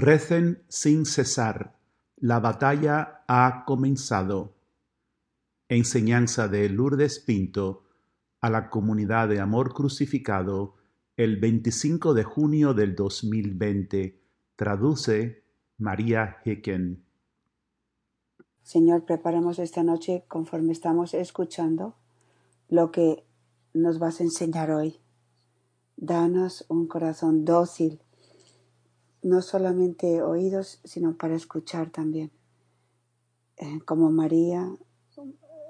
Recen sin cesar. La batalla ha comenzado. Enseñanza de Lourdes Pinto a la comunidad de Amor Crucificado el 25 de junio del 2020. Traduce María Hicken. Señor, preparamos esta noche conforme estamos escuchando lo que nos vas a enseñar hoy. Danos un corazón dócil, no solamente oídos, sino para escuchar también. Eh, como María,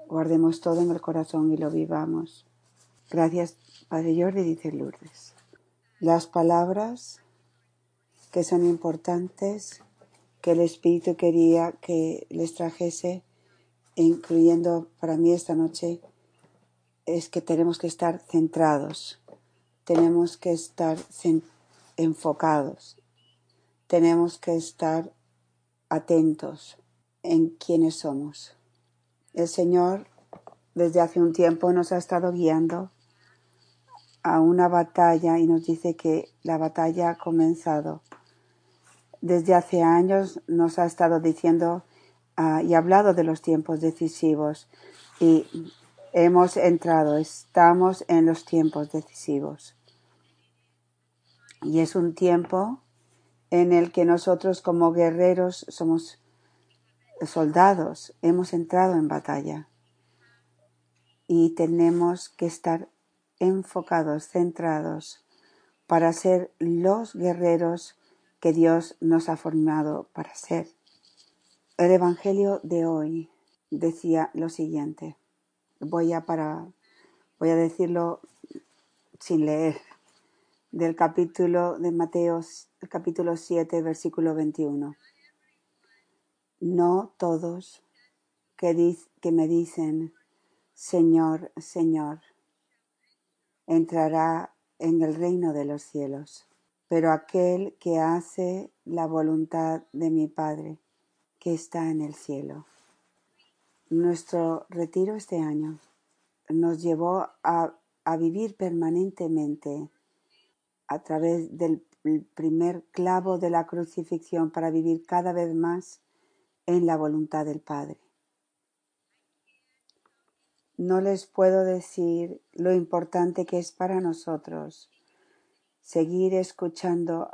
guardemos todo en el corazón y lo vivamos. Gracias, Padre Jordi, dice Lourdes. Las palabras que son importantes, que el Espíritu quería que les trajese, incluyendo para mí esta noche, es que tenemos que estar centrados, tenemos que estar enfocados, tenemos que estar atentos en quiénes somos. El Señor desde hace un tiempo nos ha estado guiando a una batalla y nos dice que la batalla ha comenzado. Desde hace años nos ha estado diciendo uh, y hablado de los tiempos decisivos y hemos entrado, estamos en los tiempos decisivos. Y es un tiempo en el que nosotros como guerreros somos soldados, hemos entrado en batalla y tenemos que estar enfocados, centrados para ser los guerreros que Dios nos ha formado para ser. El Evangelio de hoy decía lo siguiente. Voy a para voy a decirlo sin leer del capítulo de Mateo, capítulo 7, versículo 21. No todos que, que me dicen, Señor, Señor, entrará en el reino de los cielos, pero aquel que hace la voluntad de mi Padre, que está en el cielo. Nuestro retiro este año nos llevó a, a vivir permanentemente a través del primer clavo de la crucifixión para vivir cada vez más en la voluntad del Padre. No les puedo decir lo importante que es para nosotros seguir escuchando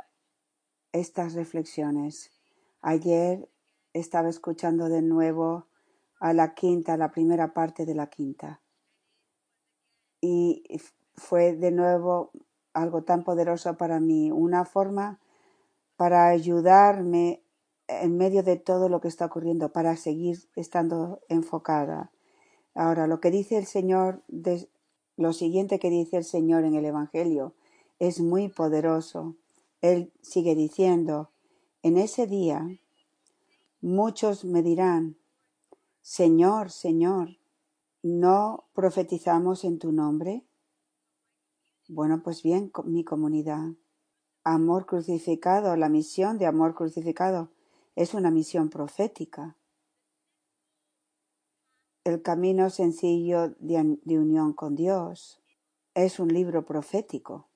estas reflexiones. Ayer estaba escuchando de nuevo a la quinta, la primera parte de la quinta. Y fue de nuevo algo tan poderoso para mí, una forma para ayudarme en medio de todo lo que está ocurriendo, para seguir estando enfocada. Ahora, lo que dice el Señor, lo siguiente que dice el Señor en el Evangelio, es muy poderoso. Él sigue diciendo, en ese día muchos me dirán, Señor, Señor, ¿no profetizamos en tu nombre? Bueno, pues bien, mi comunidad. Amor crucificado, la misión de amor crucificado es una misión profética. El camino sencillo de, unión con Dios es un libro profético.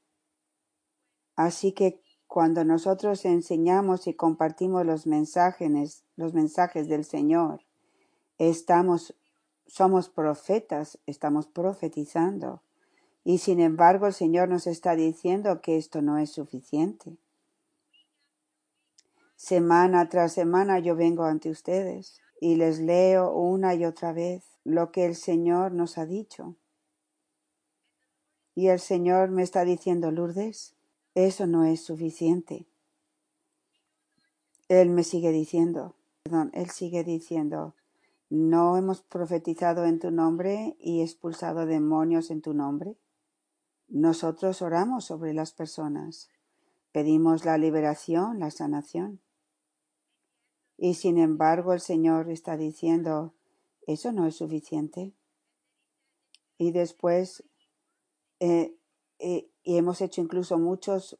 Así que cuando nosotros enseñamos y compartimos los mensajes, los mensajes del Señor, estamos, somos profetas, estamos profetizando. Y sin embargo el Señor nos está diciendo que esto no es suficiente. Semana tras semana yo vengo ante ustedes y les leo una y otra vez lo que el Señor nos ha dicho. Y el Señor me está diciendo, Lourdes, eso no es suficiente. Él me sigue diciendo, perdón, Él sigue diciendo, ¿no hemos profetizado en tu nombre y expulsado demonios en tu nombre? Nosotros oramos sobre las personas, pedimos la liberación, la sanación. Y sin embargo el Señor está diciendo, eso no es suficiente. Y después, eh, eh, y hemos hecho incluso muchas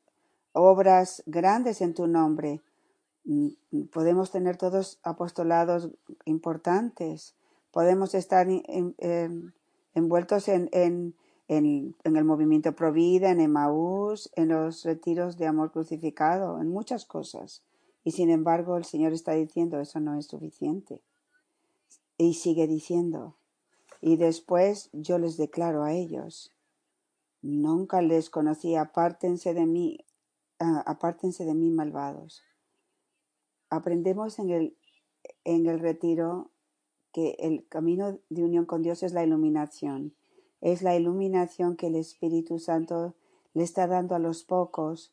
obras grandes en tu nombre. Mm, podemos tener todos apostolados importantes. Podemos estar envueltos en, en, el movimiento Provida, en Emaús, en los retiros de amor crucificado, en muchas cosas. Y sin embargo el Señor está diciendo eso no es suficiente. Y sigue diciendo, y después yo les declaro a ellos, nunca les conocí, apártense de mí, ah, apártense de mí malvados. Aprendemos en el, en el retiro que el camino de unión con Dios es la iluminación. Es la iluminación que el Espíritu Santo le está dando a los pocos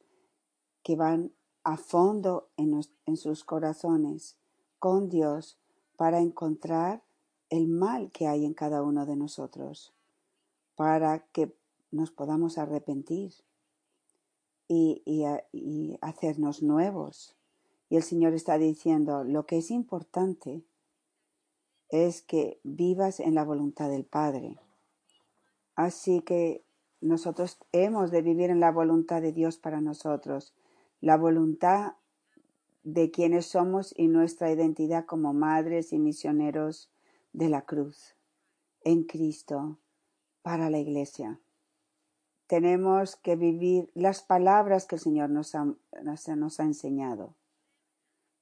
que van a fondo en, sus corazones con Dios para encontrar el mal que hay en cada uno de nosotros, para que nos podamos arrepentir y hacernos nuevos. Y el Señor está diciendo, lo que es importante es que vivas en la voluntad del Padre. Así que nosotros hemos de vivir en la voluntad de Dios para nosotros, la voluntad de quienes somos y nuestra identidad como madres y misioneros de la cruz en Cristo para la iglesia. Tenemos que vivir las palabras que el Señor nos ha, ha enseñado,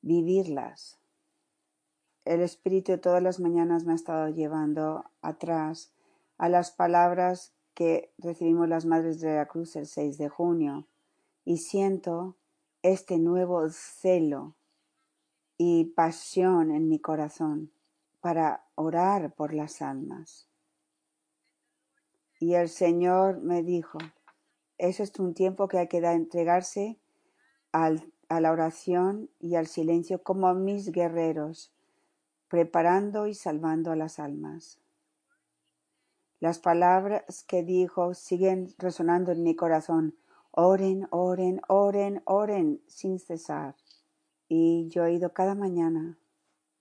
vivirlas. El Espíritu todas las mañanas me ha estado llevando atrás a las palabras que recibimos las Madres de la Cruz el 6 de junio y siento este nuevo celo y pasión en mi corazón para orar por las almas. Y el Señor me dijo, eso es un tiempo que hay que entregarse a la oración y al silencio como mis guerreros, preparando y salvando a las almas. Las palabras que dijo siguen resonando en mi corazón. Oren, oren, oren, oren sin cesar. Y yo he ido cada mañana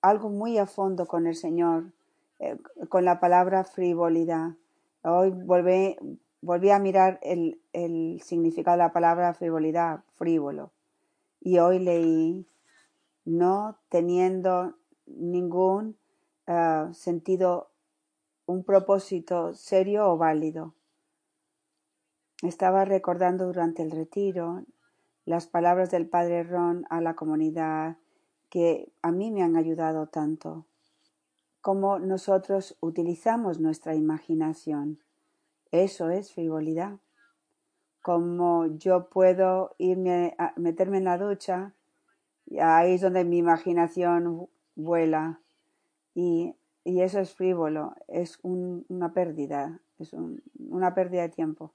algo muy a fondo con el Señor, eh, con la palabra frivolidad. Hoy volví, a mirar el, el significado de la palabra frivolidad, frívolo. Y hoy leí no teniendo ningún ah, sentido, un propósito serio o válido. Estaba recordando durante el retiro las palabras del Padre Ron a la comunidad que a mí me han ayudado tanto. Cómo nosotros utilizamos nuestra imaginación. Eso es frivolidad. Como yo puedo irme a meterme en la ducha, y ahí es donde mi imaginación vuela. Y, y eso es frívolo, es un- una pérdida, es un- una pérdida de tiempo.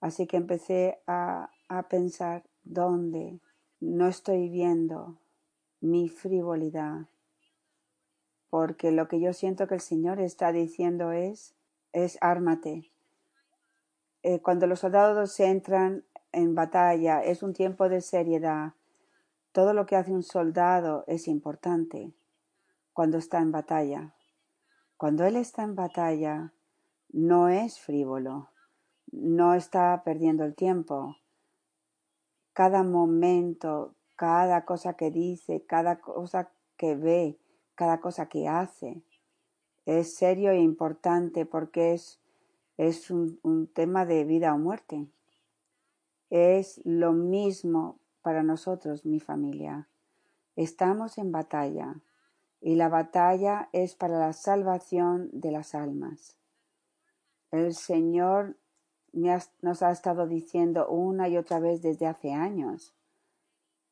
Así que empecé a, a pensar dónde no estoy viendo mi frivolidad, porque lo que yo siento que el Señor está diciendo es, es ármate. Eh, cuando los soldados entran en batalla, es un tiempo de seriedad. Todo lo que hace un soldado es importante cuando está en batalla. Cuando él está en batalla, no es frívolo, no está perdiendo el tiempo. Cada momento, cada cosa que dice, cada cosa que ve, cada cosa que hace, es serio e importante porque es, es un, un tema de vida o muerte. Es lo mismo para nosotros, mi familia. Estamos en batalla y la batalla es para la salvación de las almas. El Señor nos ha estado diciendo una y otra vez desde hace años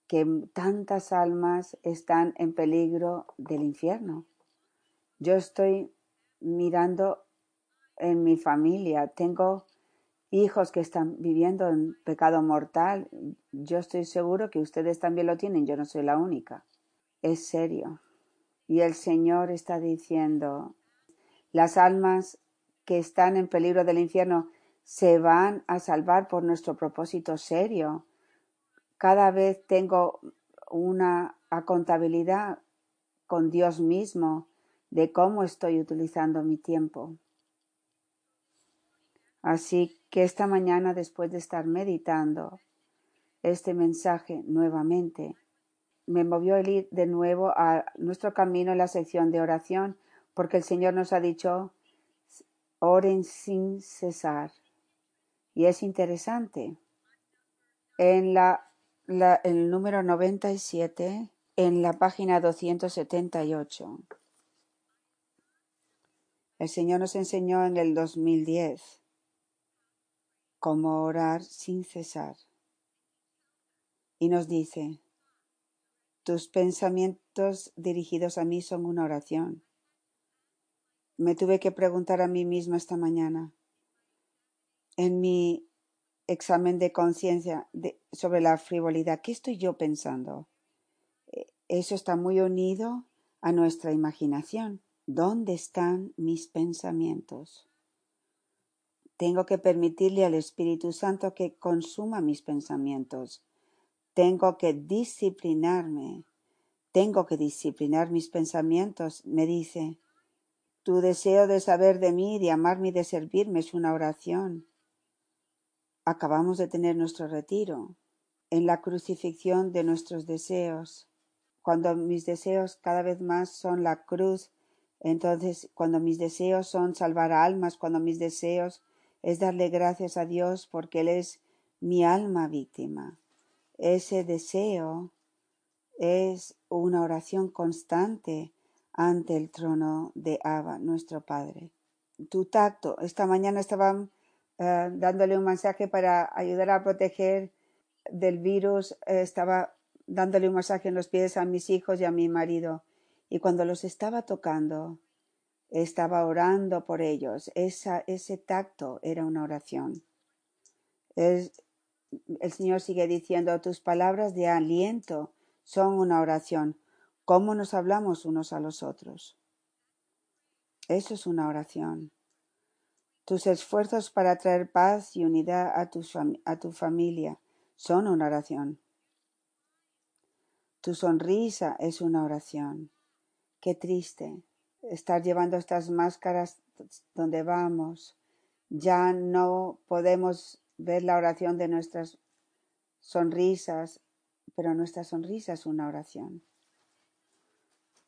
que tantas almas están en peligro del infierno. Yo estoy mirando en mi familia, tengo hijos que están viviendo en pecado mortal. Yo estoy seguro que ustedes también lo tienen, yo no soy la única. Es serio. Y el Señor está diciendo, las almas que están en peligro del infierno se van a salvar por nuestro propósito serio. Cada vez tengo una contabilidad con Dios mismo de cómo estoy utilizando mi tiempo. Así que esta mañana, después de estar meditando este mensaje nuevamente, me movió el ir de nuevo a nuestro camino en la sección de oración, porque el Señor nos ha dicho, oren sin cesar. Y es interesante. En la el número 97 en la página 278. El Señor nos enseñó en el 2010 cómo orar sin cesar. Y nos dice, tus pensamientos dirigidos a mí son una oración. Me tuve que preguntar a mí misma esta mañana, en mi examen de conciencia sobre la frivolidad, ¿qué estoy yo pensando? Eh, Eso está muy unido a nuestra imaginación. ¿Dónde están mis pensamientos? Tengo que permitirle al Espíritu Santo que consuma mis pensamientos. Tengo que disciplinarme. Tengo que disciplinar mis pensamientos. Me dice, tu deseo de saber de mí, de amarme y de servirme es una oración. Acabamos de tener nuestro retiro en la crucifixión de nuestros deseos. Cuando mis deseos cada vez más son la cruz, entonces cuando mis deseos son salvar almas, cuando mis deseos es darle gracias a Dios porque Él es mi alma víctima. Ese deseo es una oración constante ante el trono de Abba, nuestro Padre. Tu tacto. Esta mañana estaba eh, dándole un mensaje para ayudar a proteger del virus. eh, estaba dándole un masaje en los pies a mis hijos y a mi marido. Y cuando los estaba tocando, estaba orando por ellos. Esa, ese tacto era una oración. El Señor sigue diciendo, tus palabras de aliento son una oración. ¿Cómo nos hablamos unos a los otros? Eso es una oración. Tus esfuerzos para traer paz y unidad a tu, a tu familia son una oración. Tu sonrisa es una oración. Qué triste estar llevando estas máscaras donde vamos. Ya no podemos ver la oración de nuestras sonrisas, pero nuestra sonrisa es una oración.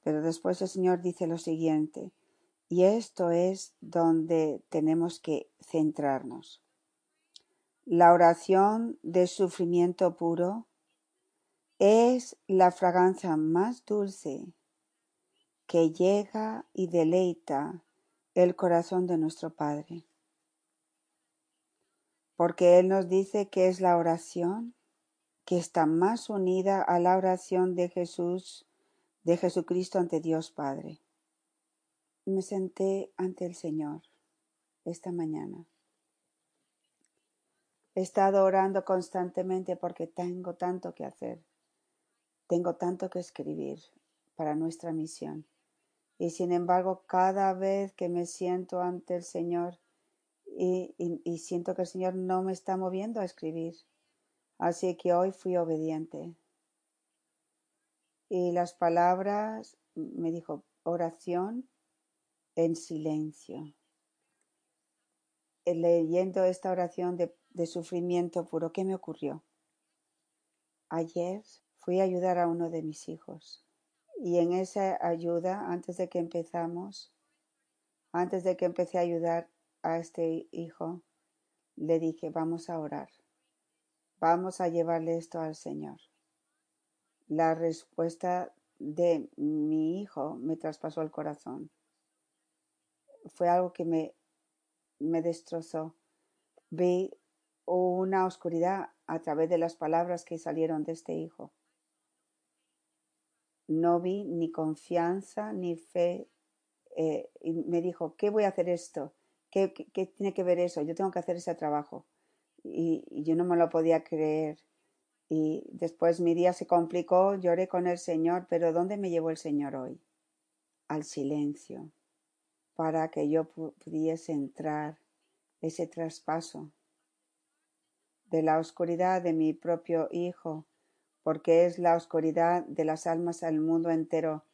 Pero después el Señor dice lo siguiente, y esto es donde tenemos que centrarnos. La oración de sufrimiento puro es la fragancia más dulce que llega y deleita el corazón de nuestro Padre. Porque Él nos dice que es la oración que está más unida a la oración de Jesús, de Jesucristo ante Dios Padre. Me senté ante el Señor esta mañana. He estado orando constantemente porque tengo tanto que hacer. Tengo tanto que escribir para nuestra misión. Y sin embargo, cada vez que me siento ante el Señor y, siento que el Señor no me está moviendo a escribir. Así que hoy fui obediente. Y las palabras, me dijo, oración en silencio. Eh, Leyendo esta oración de, de sufrimiento puro, ¿qué me ocurrió? Ayer fui a ayudar a uno de mis hijos. Y en esa ayuda, antes de que empezamos, antes de que empecé a ayudar a este hijo, le dije, vamos a orar, vamos a llevarle esto al Señor. La respuesta de mi hijo me traspasó el corazón. Fue algo que me, me destrozó. Vi una oscuridad a través de las palabras que salieron de este hijo. No vi ni confianza ni fe. eh, y me dijo, ¿qué voy a hacer esto? ¿Qué, tiene que ver eso? Yo tengo que hacer ese trabajo. Y, y yo no me lo podía creer. Y después mi día se complicó, lloré con el Señor, pero ¿dónde me llevó el Señor hoy? Al silencio, para que yo pu- pudiese entrar ese traspaso de la oscuridad de mi propio Hijo, porque es la oscuridad de las almas al mundo entero,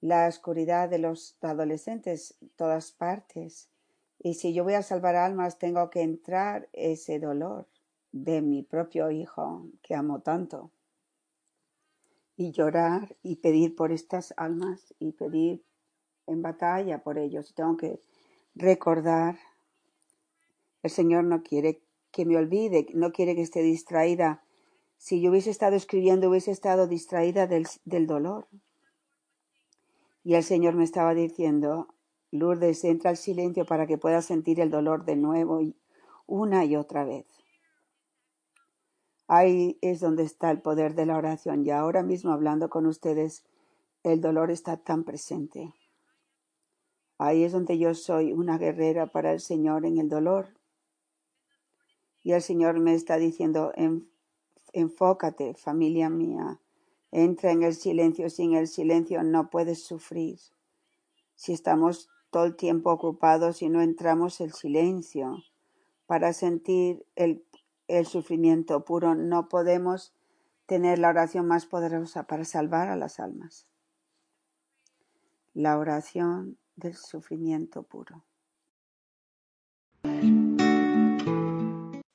la oscuridad de los adolescentes todas partes. Y si yo voy a salvar almas, tengo que entrar ese dolor de mi propio Hijo que amo tanto y llorar y pedir por estas almas y pedir en batalla por ellos. Tengo que recordar, el Señor no quiere que me olvide, no quiere que esté distraída Si yo hubiese estado escribiendo, hubiese estado distraída del, del dolor. Y el Señor me estaba diciendo, Lourdes, entra al silencio para que puedas sentir el dolor de nuevo y una y otra vez. Ahí es donde está el poder de la oración. Y ahora mismo hablando con ustedes, el dolor está tan presente. Ahí es donde yo soy una guerrera para el Señor en el dolor. Y el Señor me está diciendo, enfócate, familia mía, entra en el silencio. Sin el silencio no puedes sufrir. Si estamos todo el tiempo ocupados y no entramos el silencio para sentir el, el sufrimiento puro, no podemos tener la oración más poderosa para salvar a las almas. La oración del sufrimiento puro.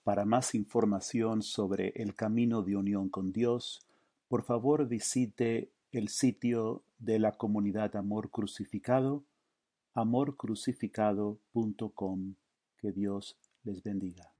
Para más información sobre el camino de unión con Dios, por favor visite el sitio de la comunidad Amor Crucificado, amorcrucificado.com. Que Dios les bendiga.